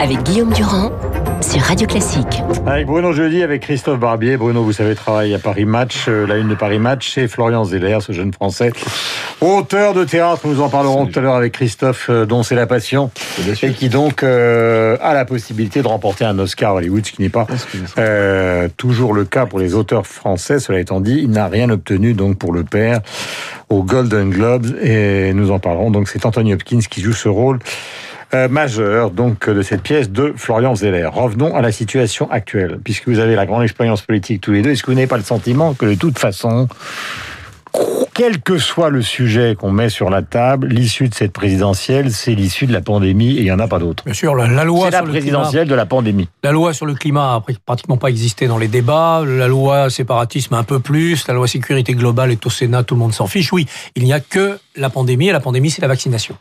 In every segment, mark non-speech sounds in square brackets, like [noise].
avec Guillaume Durand sur Radio Classique. Avec Bruno Jeudi, avec Christophe Barbier. Bruno, vous savez, travaille à Paris Match, euh, la une de Paris Match, c'est Florian Zeller, ce jeune Français, auteur de théâtre. Nous en parlerons tout à l'heure avec Christophe, euh, dont c'est la passion, et qui donc euh, a la possibilité de remporter un Oscar Hollywood, ce qui n'est pas euh, toujours le cas pour les auteurs français. Cela étant dit, il n'a rien obtenu donc pour le père aux Golden Globes, et nous en parlerons. Donc c'est Anthony Hopkins qui joue ce rôle euh, majeur donc de cette pièce de Florian Zeller. Revenons à la situation actuelle, puisque vous avez la grande expérience politique tous les deux. Est-ce que vous n'avez pas le sentiment que de toute façon, quel que soit le sujet qu'on met sur la table, l'issue de cette présidentielle, c'est l'issue de la pandémie et il n'y en a pas d'autre. Bien sûr, la, la loi C'est la sur le climat, présidentielle de la pandémie. la loi sur le climat a pr- pratiquement pas existé dans les débats. La loi séparatisme un peu plus. La loi sécurité globale est au Sénat, tout le monde s'en fiche. Oui, il n'y a que la pandémie et la pandémie, c'est la vaccination.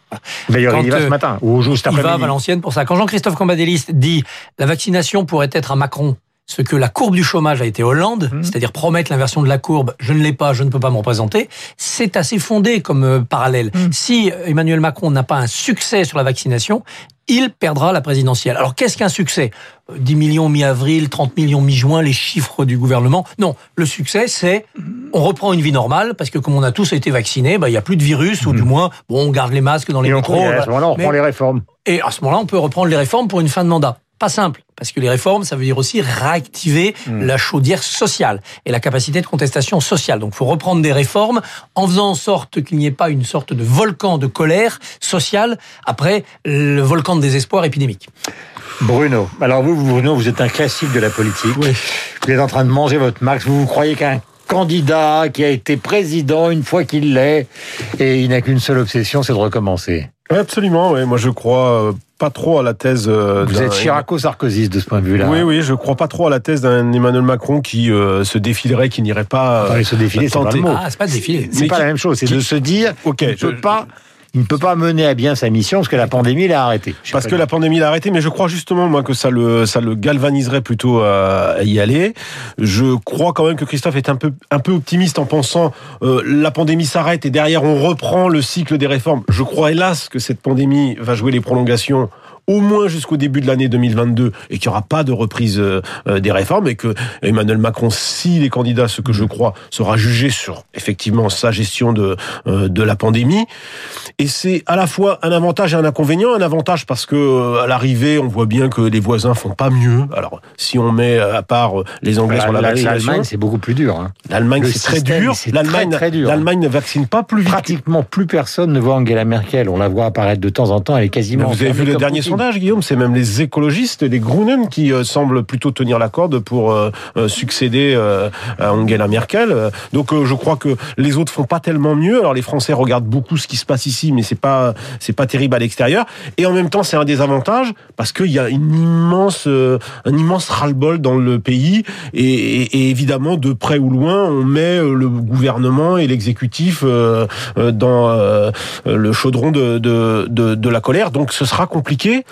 D'ailleurs, il y va ce euh, matin, ou juste Il va à après-midi. Valenciennes pour ça. Quand Jean-Christophe Cambadélis dit la vaccination pourrait être à Macron ce que la courbe du chômage a été Hollande, Mmh. c'est-à-dire promettre l'inversion de la courbe, je ne l'ai pas, je ne peux pas m'en présenter, c'est assez fondé comme euh, parallèle. Mmh. Si Emmanuel Macron n'a pas un succès sur la vaccination, il perdra la présidentielle. Alors qu'est-ce qu'un succès? Euh, 10 millions mi-avril, 30 millions mi-juin, les chiffres du gouvernement. Non, le succès, c'est on reprend une vie normale, parce que comme on a tous été vaccinés, bah, il n'y a plus de virus, ou du moins, bon, on garde les masques dans les. Et on, métros. et à ce moment-là, on reprend les réformes. et à ce moment-là, on peut reprendre les réformes pour une fin de mandat. Pas simple, parce que les réformes, ça veut dire aussi réactiver Hmm. la chaudière sociale et la capacité de contestation sociale. Donc, il faut reprendre des réformes en faisant en sorte qu'il n'y ait pas une sorte de volcan de colère sociale après le volcan de désespoir épidémique. Bruno, alors vous, Bruno, vous êtes un classique de la politique. Oui. Vous êtes en train de manger votre max. Vous vous croyez qu'un candidat qui a été président une fois qu'il l'est, et il n'a qu'une seule obsession, c'est de recommencer? Absolument, ouais. Moi, je crois euh, pas trop à la thèse. euh, Vous êtes Chiraco-Sarkozy de ce point de vue-là. Oui, oui, je crois pas trop à la thèse d'un Emmanuel Macron qui euh, se défilerait, qui n'irait pas. Attendez, se défiler, c'est pas tenter- le mot. Ah, c'est pas de défilé. C'est pas qui- la même chose, c'est qui- de se dire Ok, qu'il ne je- peut pas, il ne peut pas mener à bien sa mission parce que la pandémie l'a arrêté. Parce que la pandémie l'a arrêté, mais je crois justement moi que ça le ça le galvaniserait plutôt à, à y aller. Je crois quand même que Christophe est un peu un peu optimiste en pensant euh, la pandémie s'arrête et derrière on reprend le cycle des réformes. Je crois hélas que cette pandémie va jouer les prolongations au moins jusqu'au début de l'année 2022 et qu'il n'y aura pas de reprise euh, euh, des réformes et que Emmanuel Macron, s'il est candidat, ce que je crois, sera jugé sur effectivement sa gestion de, euh, de la pandémie. Et c'est à la fois un avantage et un inconvénient. Un avantage parce que à l'arrivée, on voit bien que les voisins font pas mieux. Alors, si on met à part les Anglais sur la vaccination, L'Allemagne, c'est beaucoup plus dur. hein. l'Allemagne le c'est très dur. L'Allemagne, dur. l'Allemagne ne vaccine pas plus vite. Pratiquement plus personne ne voit Angela Merkel. On la voit apparaître de temps en temps. Elle est quasiment. vous avez vu le dernier Poutine. Sondage, Guillaume C'est même les écologistes, les Grünen, qui euh, semblent plutôt tenir la corde pour euh, euh, succéder euh, à Angela Merkel. Donc, je crois que les autres font pas tellement mieux. Alors, les Français regardent beaucoup ce qui se passe ici, mais c'est pas c'est pas terrible à l'extérieur. Et en même temps, c'est un désavantage parce qu'il y a une immense un immense ras-le-bol dans le pays. Et, évidemment, de près ou loin, on met le gouvernement et l'exécutif dans le chaudron de, de, de, de la colère. Donc, ce sera compliqué.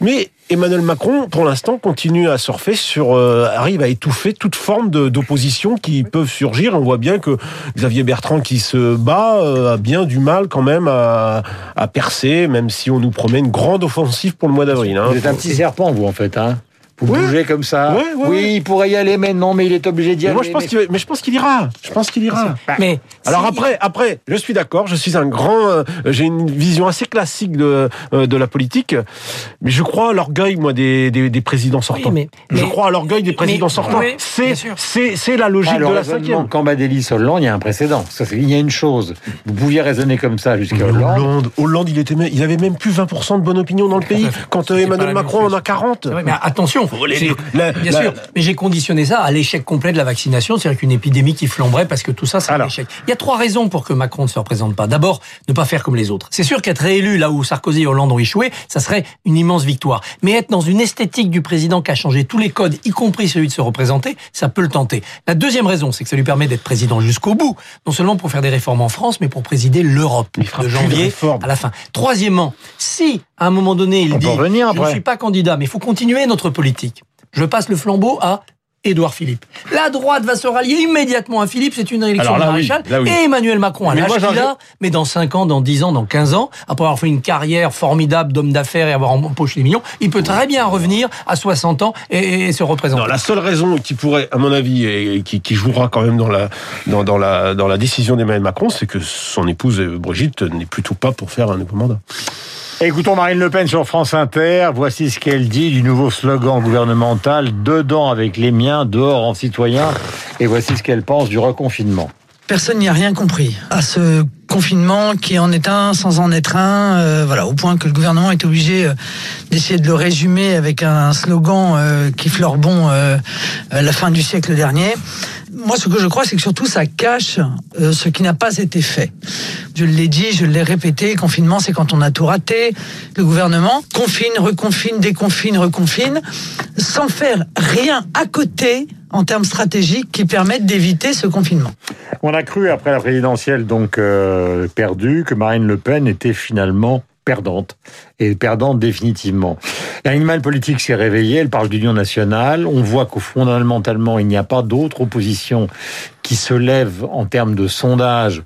Mais Emmanuel Macron, pour l'instant, continue à surfer sur, euh, arrive à étouffer toute forme d'opposition qui peuvent surgir. On voit bien que Xavier Bertrand, qui se bat, euh, a bien du mal quand même à, à percer, même si on nous promet une grande offensive pour le mois d'avril. hein. Vous êtes un petit serpent, vous, en fait. Hein vous Ouais. bougez comme ça. Ouais, ouais, oui, ouais. il pourrait y aller, mais non, mais il est obligé d'y aller. moi, je pense mais- qu'il, mais je pense qu'il ira. Je pense qu'il ira. Mais Alors si- après, après, je suis d'accord. Je suis un grand. euh, j'ai une vision assez classique de euh, de la politique, mais je crois à l'orgueil, moi, des, des, des présidents sortants. mais- je mais- crois à l'orgueil des présidents mais- sortants. c'est c'est c'est la logique Ah, de la raisonnement cinquième. Cambadélis Hollande, il y a un précédent. Ça, il y a une chose. Vous pouviez raisonner comme ça jusqu'à Hollande. Hollande, Hollande, il était, même- il avait même plus 20% de bonne opinion dans le pays. Quand euh, Emmanuel Macron en a 40. C'est vrai, mais attention, la- bien la- sûr, mais j'ai conditionné ça à l'échec complet de la vaccination, c'est-à-dire qu'une épidémie qui flamberait parce que tout ça, c'est un échec. Il y a trois raisons pour que Macron ne se représente pas. D'abord, ne pas faire comme les autres. C'est sûr qu'être réélu là où Sarkozy et Hollande ont échoué, ça serait une immense victoire. Mais être dans une esthétique du président qui a changé tous les codes, y compris celui de se représenter, ça peut le tenter. La deuxième raison, c'est que ça lui permet d'être président jusqu'au bout, non seulement pour faire des réformes en France, mais pour présider l'Europe de janvier à la fin. Troisièmement, si à un moment donné il On dit je ne suis pas candidat, mais il faut continuer notre politique. Je passe le flambeau à Édouard Philippe. La droite va se rallier immédiatement à Philippe, c'est une élection là, de maréchal. oui. Et Emmanuel Macron, à l'âge qu'il a, mais dans 5 ans, dans 10 ans, dans 15 ans, après avoir fait une carrière formidable d'homme d'affaires et avoir empoché des millions, il peut très bien revenir à 60 ans et, et se représenter. Non, la seule raison qui pourrait, à mon avis, et qui, qui jouera quand même dans la, dans, dans la, dans la décision d'Emmanuel Macron, c'est que son épouse euh, Brigitte n'est plutôt pas pour faire un nouveau mandat. Écoutons Marine Le Pen sur France Inter. Voici ce qu'elle dit du nouveau slogan gouvernemental Dedans avec les miens, dehors en citoyen. Et voici ce qu'elle pense du reconfinement. Personne n'y a rien compris à ce confinement qui en est un sans en être un, euh, voilà, au point que le gouvernement est obligé euh, d'essayer de le résumer avec un slogan euh, qui fleure bon la fin du siècle dernier. Moi, ce que je crois, c'est que surtout ça cache euh, ce qui n'a pas été fait. Je l'ai dit, je l'ai répété, confinement, c'est quand on a tout raté. Le gouvernement confine, reconfine, déconfine, reconfine, sans faire rien à côté en termes stratégiques qui permettent d'éviter ce confinement. On a cru, après la présidentielle donc euh, perdue, que Marine Le Pen était finalement perdante, et perdante définitivement. L'animal politique s'est réveillé, elle parle d'union nationale, on voit qu'au fondamentalement, il n'y a pas d'autre opposition qui se lève en termes de sondage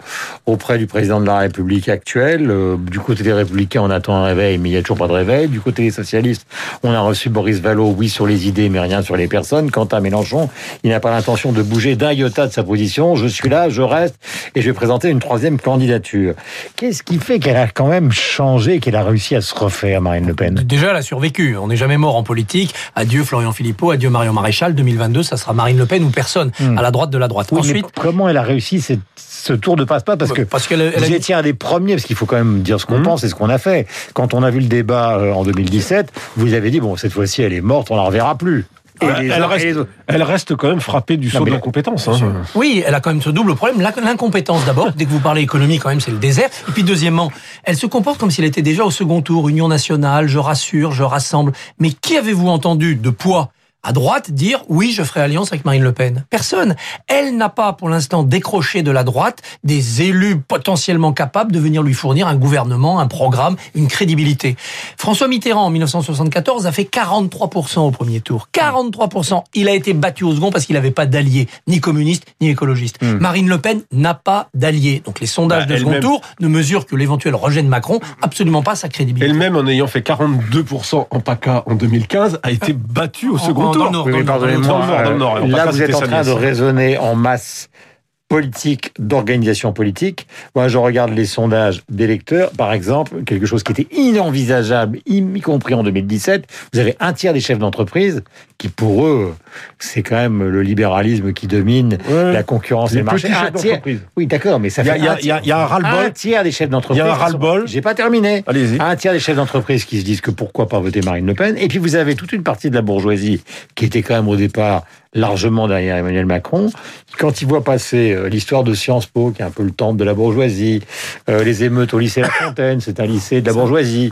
auprès du président de la République actuel. Euh, du côté des Républicains, on attend un réveil, mais il n'y a toujours pas de réveil. Du côté des socialistes, on a reçu Boris Vallaud, oui sur les idées, mais rien sur les personnes. Quant à Mélenchon, il n'a pas l'intention de bouger d'un iota de sa position. Je suis là, je reste, et je vais présenter une troisième candidature. Qu'est-ce qui fait qu'elle a quand même changé, qu'elle a réussi à se refaire, Marine Le Pen Déjà, elle a survécu. On n'est jamais mort en politique. Adieu Florian Philippot, adieu Marion Maréchal. 2022, ça sera Marine Le Pen ou personne. À la droite de la droite. Hmm. Oui, Ensuite, comment elle a réussi cette- ce tour de passe-passe Parce que parce qu'elle elle a vous étiez un des premiers, parce qu'il faut quand même dire ce qu'on Mhm. pense et ce qu'on a fait. Quand on a vu le débat euh, en 2017, vous avez dit, bon, cette fois-ci, elle est morte, on la reverra plus. Et Elle, les elle uns et reste, les elle reste quand même frappée du saut de l'incompétence. hein. Oui, elle a quand même ce double problème. L'in- L'incompétence d'abord. Dès que vous parlez économie, quand même, c'est le désert. Et puis deuxièmement, elle se comporte comme s'il était déjà au second tour. Union nationale, je rassure, je rassemble. Mais qui avez-vous entendu de poids à droite dire oui, je ferai alliance avec Marine Le Pen Personne. Elle n'a pas pour l'instant décroché de la droite des élus potentiellement capables de venir lui fournir un gouvernement, un programme, une crédibilité. François Mitterrand en 1974 a fait 43% au premier tour. 43%. Il a été battu au second parce qu'il n'avait pas d'alliés, ni communiste, ni écologiste. Marine Le Pen n'a pas d'alliés. Donc les sondages Bah, de second tour ne mesurent que l'éventuel rejet de Macron, absolument pas sa crédibilité. Elle-même, en ayant fait 42% en PACA en 2015, a été battue au second tour. Dans le Nord, Oui, mais dans le Nord, pardonnez-moi, dans le Nord, dans le Nord. euh, là vous êtes en train de raisonner en masse politique, d'organisation politique. Moi, je regarde les sondages d'électeurs, par exemple, quelque chose qui était inenvisageable, y compris en 2017. Vous avez un tiers des chefs d'entreprise qui, pour eux, c'est quand même le libéralisme qui domine Ouais. la concurrence et le marché. Un chefs tiers- d'entreprise. Oui, d'accord, mais ça fait y y il y a un ras-le-bol. Un tiers des chefs d'entreprise. Il y a un ras-le-bol. J'ai pas terminé. Allez-y. Un tiers des chefs d'entreprise qui se disent que pourquoi pas voter Marine Le Pen. Et puis vous avez toute une partie de la bourgeoisie qui était quand même au départ largement derrière Emmanuel Macron. Quand ils voient passer euh, l'histoire de Sciences Po, qui est un peu le temple de la bourgeoisie, euh, les émeutes au lycée La Fontaine, c'est un lycée de la bourgeoisie,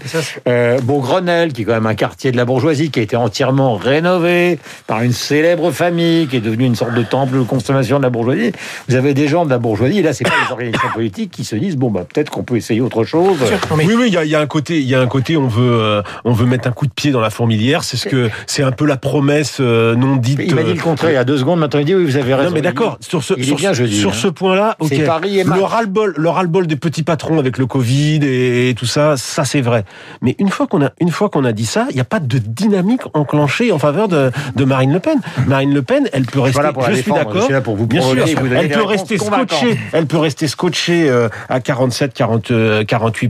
euh, Beaugrenelle, qui est quand même un quartier de la bourgeoisie, qui a été entièrement rénové par une célèbre famille, qui est devenue une sorte de temple de consommation de la bourgeoisie. Vous avez des gens de la bourgeoisie, et là, c'est pas les organisations politiques qui se disent, bon, bah, peut-être qu'on peut essayer autre chose. Oui, oui, il y a, il y a un côté, il y a un côté, on veut, euh, on veut mettre un coup de pied dans la fourmilière. C'est ce que, c'est un peu la promesse euh, non dite. Il contraire il y a deux secondes, maintenant il dit, oui, vous avez raison. Non mais d'accord, sur ce, sur, bien sur hein. ce point-là, ok. Paris et le ras-le-bol, le ras-le-bol des petits patrons avec le Covid et, tout ça, ça c'est vrai. Mais une fois qu'on a, une fois qu'on a dit ça, il n'y a pas de dynamique enclenchée en faveur de, de Marine Le Pen. Marine Le Pen, elle peut rester, je suis d'accord. pour vous Bien sûr, vous elle peut rester scotchée, elle peut rester scotchée euh, à 47, 40, euh, 48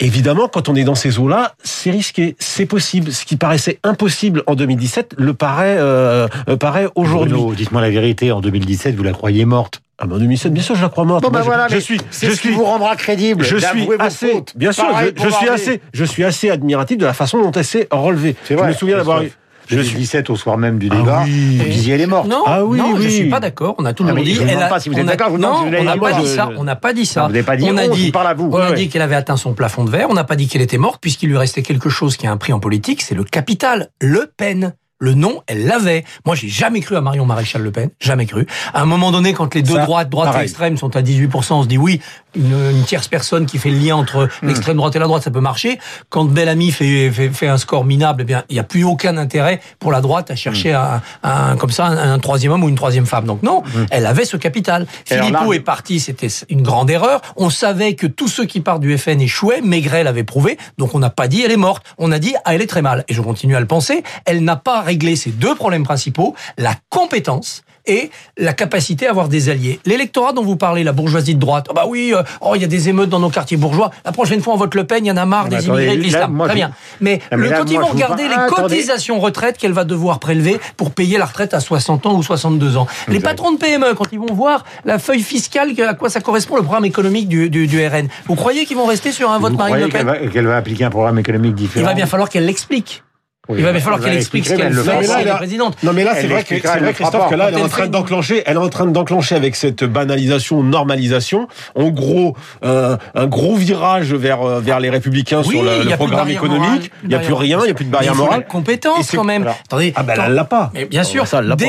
Évidemment, quand on est dans ces eaux-là, c'est risqué, c'est possible. Ce qui paraissait impossible en 2017 le paraît, euh, paraît aujourd'hui. Bruno, dites-moi la vérité, en 2017, vous la croyez morte? Ah ben en 2007, bien sûr, je la crois morte. Bon, Moi, je- voilà, je, mais suis, c'est je ce qui suis, vous rendra crédible. je suis assez, fautes. bien sûr, Pareil je, je suis assez, je suis assez admiratif de la façon dont elle s'est relevée. C'est Je vrai. me souviens d'avoir eu. Je Je suis suis. 17 au soir même du Ah débat. oui. Vous disiez elle est morte. Non, Ah oui, non, je oui. suis pas d'accord. On a toujours Ah, mais dit. je elle a- pas si vous êtes d'accord, je vous demande non, si vous l'avez on n'a pas dit je- ça. On n'a pas dit ça. vous n'avez pas dit on a je dit. vous parle à vous. On a Ouais, dit ouais. qu'elle avait atteint son plafond de verre. On n'a pas dit qu'elle était morte puisqu'il lui restait quelque chose qui a un prix en politique, c'est le capital. Le Pen. Le nom, elle l'avait. Moi, j'ai jamais cru à Marion Maréchal Le Pen, jamais cru. À un moment donné, quand les deux Ça, droites, droite et extrême, sont à 18%, on se dit oui, une, une tierce personne qui fait le lien entre l'extrême droite et la droite, ça peut marcher. Quand Bellamy fait, fait, fait un score minable, eh bien, il n'y a plus aucun intérêt pour la droite à chercher Hmm. un, un- comme ça un, un troisième homme ou une troisième femme. Donc non, elle avait ce capital. Et Philippot là- est parti, c'était une grande erreur. On savait que tous ceux qui partent du FN échouaient. Maigret l'avait prouvé. Donc on n'a pas dit elle est morte. On a dit ah elle est très mal. Et je continue à le penser. Elle n'a pas réglé ces deux problèmes principaux la compétence et la capacité à avoir des alliés. L'électorat dont vous parlez, la bourgeoisie de droite, oh bah oui, euh, oh il y a des émeutes dans nos quartiers bourgeois. La prochaine fois on vote Le Pen, il y en a marre Mais des attendez, immigrés de l'islam. Très bien. Mais, Ah, mais le, là, quand ils vont regarder les Ah, attendez. cotisations retraite qu'elle va devoir prélever pour payer la retraite à 60 ans ou 62 ans. Les patrons de PME, quand ils vont voir la feuille fiscale, à quoi ça correspond le programme économique du, du, du RN, vous croyez qu'ils vont rester sur un vote Vous Marine Le qu'elle Pen va, qu'elle va appliquer un programme économique Il différent va bien falloir qu'elle l'explique. Oui, Il va bien falloir elle qu'elle explique ce qu'elle fait là- présidente. Non mais là c'est vrai, que, c'est vrai Christophe que là elle est en train d'enclencher, elle est en train d'enclencher avec cette banalisation, normalisation, en gros euh, un gros virage vers euh, vers les républicains Oui, sur le, programme économique. Il n'y a plus rien, il n'y a plus de barrière morale. la compétence quand même. Attendez, Ah ben elle l'a pas. Mais bien sûr, Ça, elle l'a pas.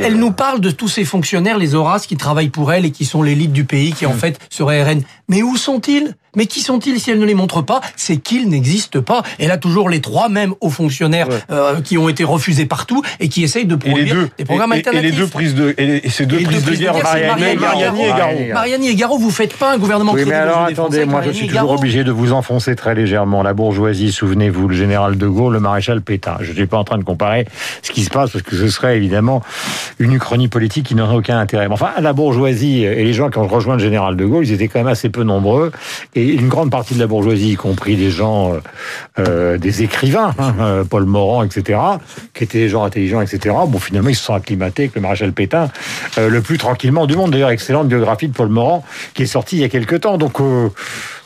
elle, nous parle de tous ces fonctionnaires, les Horaces, qui travaillent pour elle et qui sont l'élite du pays, qui en Mm. fait seraient RN. Mais où sont-ils? Mais qui sont-ils si elle ne les montre pas? C'est qu'ils n'existent pas. Elle a toujours les trois mêmes hauts fonctionnaires Ouais. euh, qui ont été refusés partout et qui essayent de produire deux, des programmes et, et- et alternatifs. les deux prises de, et, ces deux Et prises deux de prises de guerre, Mariani, et Garot. Mariani. Et Garot, vous faites pas un gouvernement Oui, mais alors attendez, moi je suis toujours obligé de vous enfoncer très légèrement. La bourgeoisie, souvenez-vous, le général de Gaulle, le maréchal Pétain. Je ne suis pas en train de comparer ce qui se passe parce que ce serait évidemment une uchronie politique qui n'aurait aucun intérêt. Mais enfin, la bourgeoisie et les gens qui ont rejoint le général de Gaulle, ils étaient quand même assez peu nombreux et une grande partie de la bourgeoisie, y compris des gens, euh, euh, des écrivains, hein, euh, Paul Morand, etc., qui étaient des gens intelligents, etc. Bon, finalement, ils se sont acclimatés avec le maréchal Pétain le plus tranquillement du monde. D'ailleurs, excellente biographie de Paul Morand qui est sortie il y a quelques temps. Donc, euh,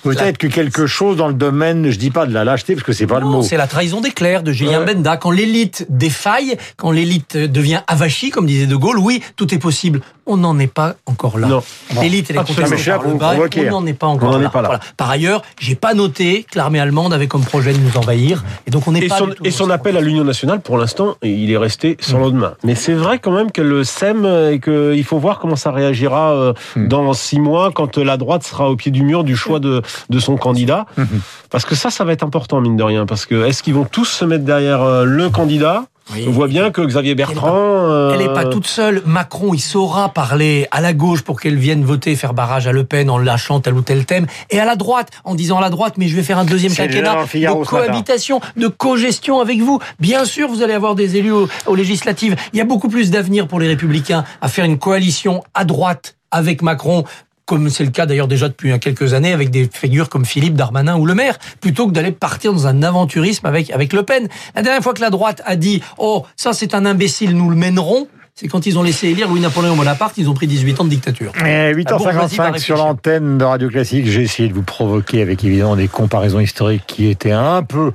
peut-être que quelque chose dans le domaine, je dis pas de la lâcheté, parce que c'est pas le mot. C'est la trahison des clercs de Julien Ouais. Benda. Quand l'élite défaille, quand l'élite devient avachie, comme disait De Gaulle, oui, tout est possible. On n'en est pas encore là. Non. L'élite, elle est là par le bas. On n'en est pas encore là. est pas là. Voilà. Par ailleurs, j'ai pas noté que l'armée allemande avait comme projet de nous envahir. Et donc on n'est pas son, du tout et son appel à l'Union nationale, pour l'instant, il est resté sans Mm. lendemain. Mais c'est vrai quand même qu'elle le sème et qu'il faut voir comment ça réagira euh, Mm. dans six mois quand la droite sera au pied du mur du choix de, de son candidat. Mm-hmm. Parce que ça, ça va être important, mine de rien. Parce que est-ce qu'ils vont tous se mettre derrière euh, le candidat? Oui. On voit bien que Xavier Bertrand... euh, Elle n'est pas toute seule. Macron, il saura parler à la gauche pour qu'elle vienne voter, faire barrage à Le Pen en lâchant tel ou tel thème, et à la droite en disant à la droite, mais je vais faire un deuxième quinquennat de cohabitation, de co-gestion avec vous. Bien sûr, vous allez avoir des élus aux, aux législatives. Il y a beaucoup plus d'avenir pour les Républicains à faire une coalition à droite avec Macron comme c'est le cas d'ailleurs déjà depuis quelques années avec des figures comme Philippe Darmanin ou Le Maire, plutôt que d'aller partir dans un aventurisme avec, avec Le Pen. La dernière fois que la droite a dit « Oh, ça c'est un imbécile, nous le mènerons », c'est quand ils ont laissé élire Louis-Napoléon Bonaparte, ils ont pris 18 ans de dictature. Eh, bourgeoisie va 8h55 sur l'antenne de Radio Classique. J'ai essayé de vous provoquer avec évidemment des comparaisons historiques qui étaient un peu,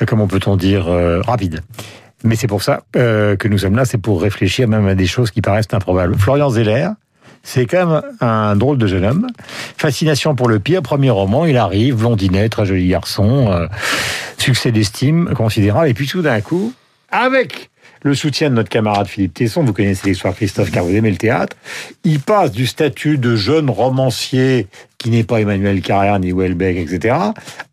euh, comment peut-on dire, euh, rapides. Mais c'est pour ça euh, que nous sommes là, c'est pour réfléchir même à des choses qui paraissent improbables. Florian Zeller, c'est quand même un drôle de jeune homme. Fascination pour le pire, premier roman, il arrive, blondinet, très joli garçon, euh, succès d'estime considérable. Et puis tout d'un coup, avec le soutien de notre camarade Philippe Tesson, vous connaissez l'histoire Christophe car vous aimez le théâtre, il passe du statut de jeune romancier qui n'est pas Emmanuel Carrère ni Houellebecq, etc.,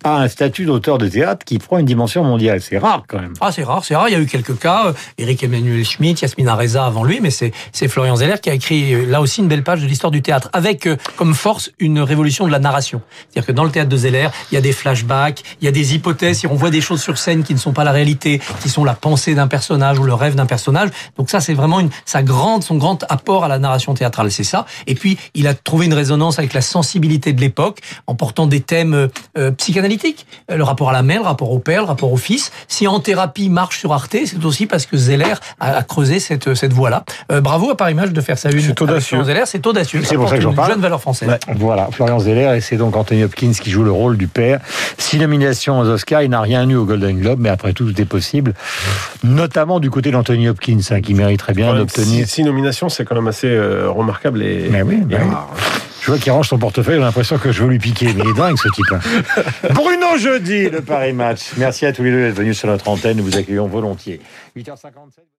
à un statut d'auteur de théâtre qui prend une dimension mondiale. C'est rare quand même. Ah, c'est rare, c'est rare. Il y a eu quelques cas. Éric Emmanuel Schmitt, Yasmina Reza avant lui, mais c'est Florian Zeller qui a écrit là aussi une belle page de l'histoire du théâtre, avec euh, comme force une révolution de la narration. C'est-à-dire que dans le théâtre de Zeller, il y a des flashbacks, il y a des hypothèses, on voit des choses sur scène qui ne sont pas la réalité, qui sont la pensée d'un personnage ou le rêve d'un personnage. Donc ça, c'est vraiment une, sa grande, son grand apport à la narration théâtrale, c'est ça. Et puis, il a trouvé une résonance avec la sensibilité de l'époque, en portant des thèmes euh, euh, psychanalytiques, Euh, le rapport à la mère, le rapport au père, le rapport au fils. Si en thérapie marche sur Arte, c'est aussi parce que Zeller a, a creusé cette, cette voie-là. Euh, bravo à Paris Match de faire ça une. C'est audacieux. Zeller, c'est audacieux. C'est pour ça que j'en une parle. jeune valeur française. Voilà, Florian Zeller, et c'est donc Anthony Hopkins qui joue le rôle du père. Six nominations aux Oscars, il n'a rien eu au Golden Globe, mais après tout, tout est possible. Notamment du côté d'Anthony Hopkins, hein, qui mériterait bien d'obtenir. Six, six nominations, c'est quand même assez euh, remarquable et, Mais oui, et bah oui. Je vois qu'il range son portefeuille, j'ai l'impression que je veux lui piquer. Mais il est dingue ce type. hein. [laughs] Bruno Jeudi, le Paris Match. Merci à tous les deux d'être venus sur notre antenne. Nous vous accueillons volontiers. 8h57.